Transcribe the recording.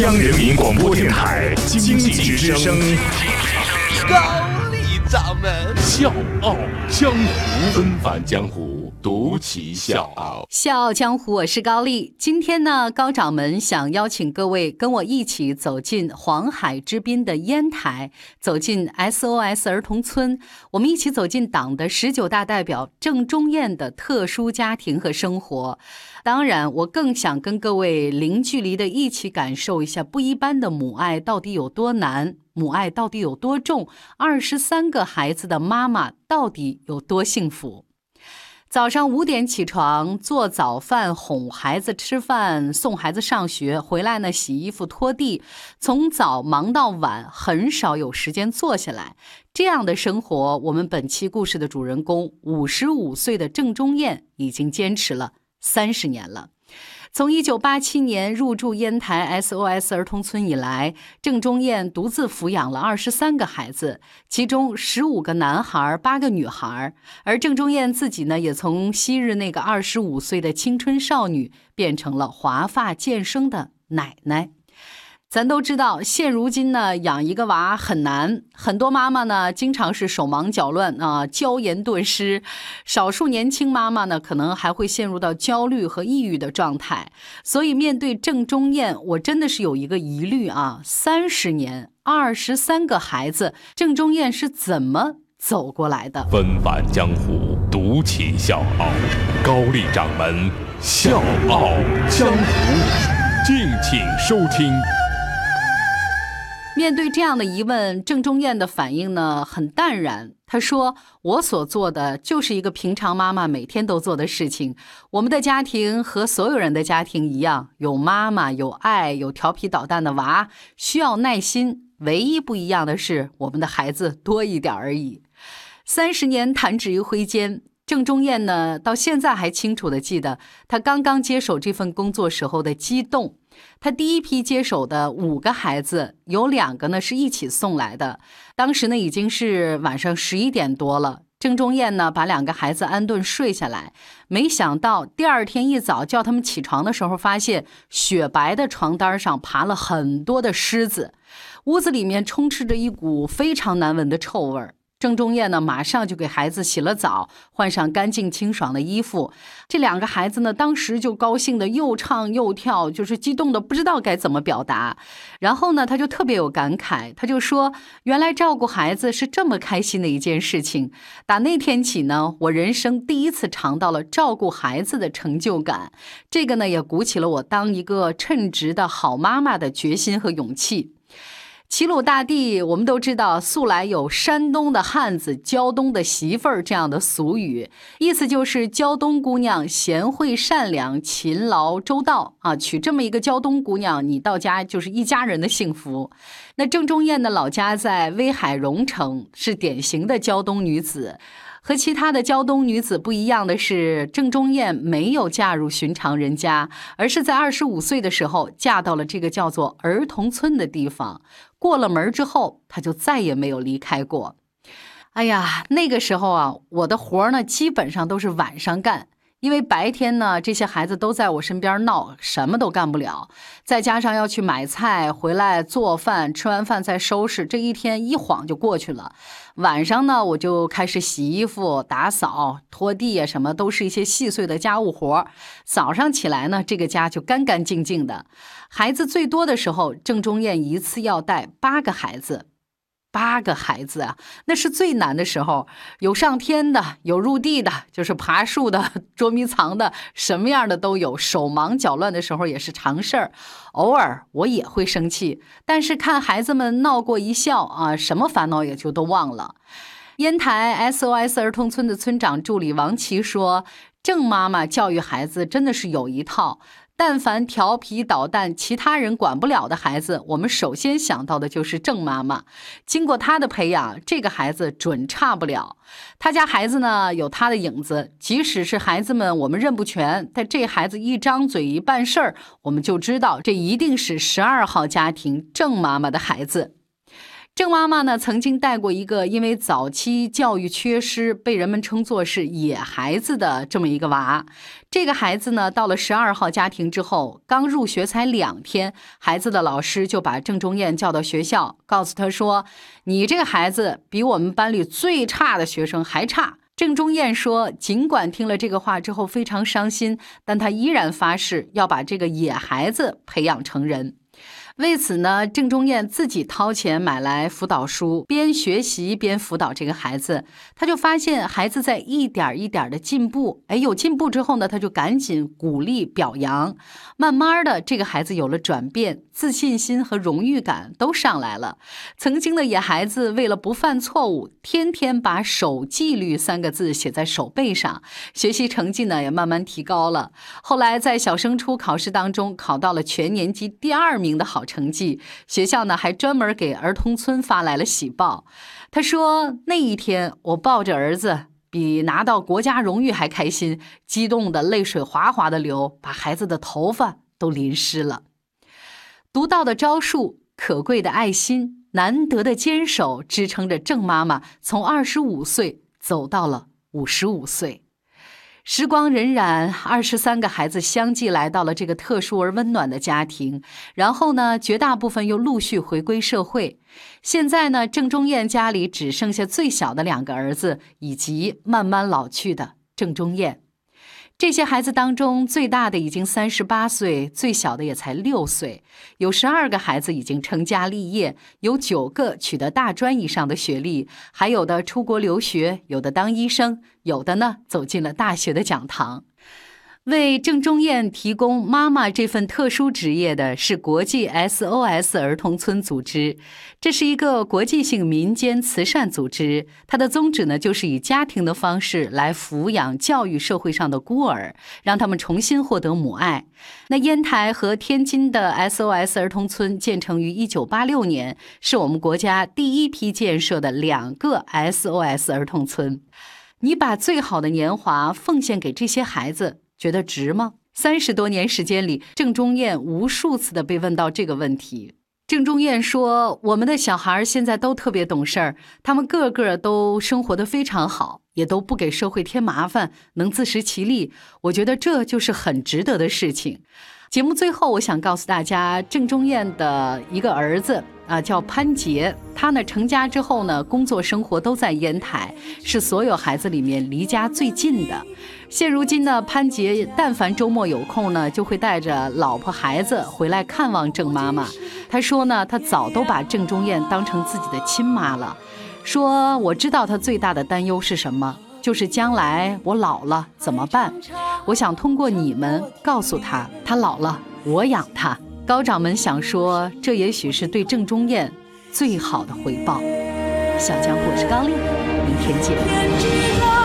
央人民广播电台经济之声，高丽掌门。笑傲江湖，纷返江湖，独骑笑傲。笑傲江湖，我是高丽。今天呢，高掌门想邀请各位跟我一起走进黄海之滨的烟台，走进 SOS 儿童村，我们一起走进党的十九大代表郑中燕的特殊家庭和生活。当然，我更想跟各位零距离的一起感受一下不一般的母爱到底有多难，母爱到底有多重，二十三个孩子的妈妈到底有多幸福。早上五点起床做早饭，哄孩子吃饭，送孩子上学，回来呢洗衣服拖地，从早忙到晚，很少有时间坐下来。这样的生活，我们本期故事的主人公五十五岁的郑中燕已经坚持了三十年了。从一九八七年入住烟台 SOS 儿童村以来，郑中燕独自抚养了二十三个孩子，其中十五个男孩，八个女孩。而郑中燕自己呢，也从昔日那个二十五岁的青春少女，变成了华发渐生的奶奶。咱都知道，现如今呢，养一个娃很难，很多妈妈呢，经常是手忙脚乱啊，娇颜顿失。少数年轻妈妈呢，可能还会陷入到焦虑和抑郁的状态。所以，面对郑中燕，我真的是有一个疑虑啊：三十年，二十三个孩子，郑中燕是怎么走过来的？纷繁江湖，独起笑傲，高丽掌门笑傲江湖，敬请收听。面对这样的疑问，郑中燕的反应呢很淡然。她说：“我所做的就是一个平常妈妈每天都做的事情。我们的家庭和所有人的家庭一样，有妈妈，有爱，有调皮捣蛋的娃，需要耐心。唯一不一样的是，我们的孩子多一点而已。三十年弹指一挥间。”郑中燕呢，到现在还清楚的记得她刚刚接手这份工作时候的激动。她第一批接手的五个孩子，有两个呢是一起送来的。当时呢已经是晚上十一点多了。郑中燕呢把两个孩子安顿睡下来，没想到第二天一早叫他们起床的时候，发现雪白的床单上爬了很多的虱子，屋子里面充斥着一股非常难闻的臭味儿。郑中燕呢，马上就给孩子洗了澡，换上干净清爽的衣服。这两个孩子呢，当时就高兴的又唱又跳，就是激动的不知道该怎么表达。然后呢，他就特别有感慨，他就说：“原来照顾孩子是这么开心的一件事情。打那天起呢，我人生第一次尝到了照顾孩子的成就感。这个呢，也鼓起了我当一个称职的好妈妈的决心和勇气。”齐鲁大地，我们都知道，素来有“山东的汉子，胶东的媳妇儿”这样的俗语，意思就是胶东姑娘贤惠善良、勤劳周到啊。娶这么一个胶东姑娘，你到家就是一家人的幸福。那郑中燕的老家在威海荣成，是典型的胶东女子。和其他的胶东女子不一样的是，郑中燕没有嫁入寻常人家，而是在二十五岁的时候嫁到了这个叫做儿童村的地方。过了门之后，她就再也没有离开过。哎呀，那个时候啊，我的活儿呢，基本上都是晚上干。因为白天呢，这些孩子都在我身边闹，什么都干不了。再加上要去买菜，回来做饭，吃完饭再收拾，这一天一晃就过去了。晚上呢，我就开始洗衣服、打扫、拖地啊，什么都是一些细碎的家务活。早上起来呢，这个家就干干净净的。孩子最多的时候，郑中燕一次要带八个孩子。八个孩子啊，那是最难的时候，有上天的，有入地的，就是爬树的、捉迷藏的，什么样的都有。手忙脚乱的时候也是常事儿，偶尔我也会生气，但是看孩子们闹过一笑啊，什么烦恼也就都忘了。烟台 SOS 儿童村的村长助理王琦说：“郑妈妈教育孩子真的是有一套。”但凡调皮捣蛋、其他人管不了的孩子，我们首先想到的就是郑妈妈。经过她的培养，这个孩子准差不了。他家孩子呢，有他的影子。即使是孩子们我们认不全，但这孩子一张嘴一办事儿，我们就知道这一定是十二号家庭郑妈妈的孩子。郑妈妈呢，曾经带过一个因为早期教育缺失，被人们称作是“野孩子”的这么一个娃。这个孩子呢，到了十二号家庭之后，刚入学才两天，孩子的老师就把郑中燕叫到学校，告诉他说：“你这个孩子比我们班里最差的学生还差。”郑中燕说：“尽管听了这个话之后非常伤心，但他依然发誓要把这个野孩子培养成人。”为此呢，郑中燕自己掏钱买来辅导书，边学习边辅导这个孩子。他就发现孩子在一点一点的进步，哎，有进步之后呢，他就赶紧鼓励表扬。慢慢的，这个孩子有了转变，自信心和荣誉感都上来了。曾经的野孩子为了不犯错误，天天把守纪律三个字写在手背上，学习成绩呢也慢慢提高了。后来在小升初考试当中，考到了全年级第二名的好。好成绩，学校呢还专门给儿童村发来了喜报。他说那一天我抱着儿子，比拿到国家荣誉还开心，激动的泪水哗哗的流，把孩子的头发都淋湿了。独到的招数，可贵的爱心，难得的坚守，支撑着郑妈妈从二十五岁走到了五十五岁。时光荏苒，二十三个孩子相继来到了这个特殊而温暖的家庭，然后呢，绝大部分又陆续回归社会。现在呢，郑中燕家里只剩下最小的两个儿子，以及慢慢老去的郑中燕。这些孩子当中，最大的已经三十八岁，最小的也才六岁。有十二个孩子已经成家立业，有九个取得大专以上的学历，还有的出国留学，有的当医生，有的呢走进了大学的讲堂。为郑中燕提供妈妈这份特殊职业的是国际 SOS 儿童村组织，这是一个国际性民间慈善组织。它的宗旨呢，就是以家庭的方式来抚养、教育社会上的孤儿，让他们重新获得母爱。那烟台和天津的 SOS 儿童村建成于1986年，是我们国家第一批建设的两个 SOS 儿童村。你把最好的年华奉献给这些孩子。觉得值吗？三十多年时间里，郑中燕无数次的被问到这个问题。郑中燕说：“我们的小孩现在都特别懂事儿，他们个个都生活的非常好，也都不给社会添麻烦，能自食其力。我觉得这就是很值得的事情。”节目最后，我想告诉大家，郑中燕的一个儿子啊，叫潘杰。他呢，成家之后呢，工作生活都在烟台，是所有孩子里面离家最近的。现如今呢，潘杰但凡周末有空呢，就会带着老婆孩子回来看望郑妈妈。他说呢，他早都把郑中燕当成自己的亲妈了。说我知道他最大的担忧是什么。就是将来我老了怎么办？我想通过你们告诉他，他老了我养他。高掌门想说，这也许是对郑中燕最好的回报。小江我是高丽，明天见。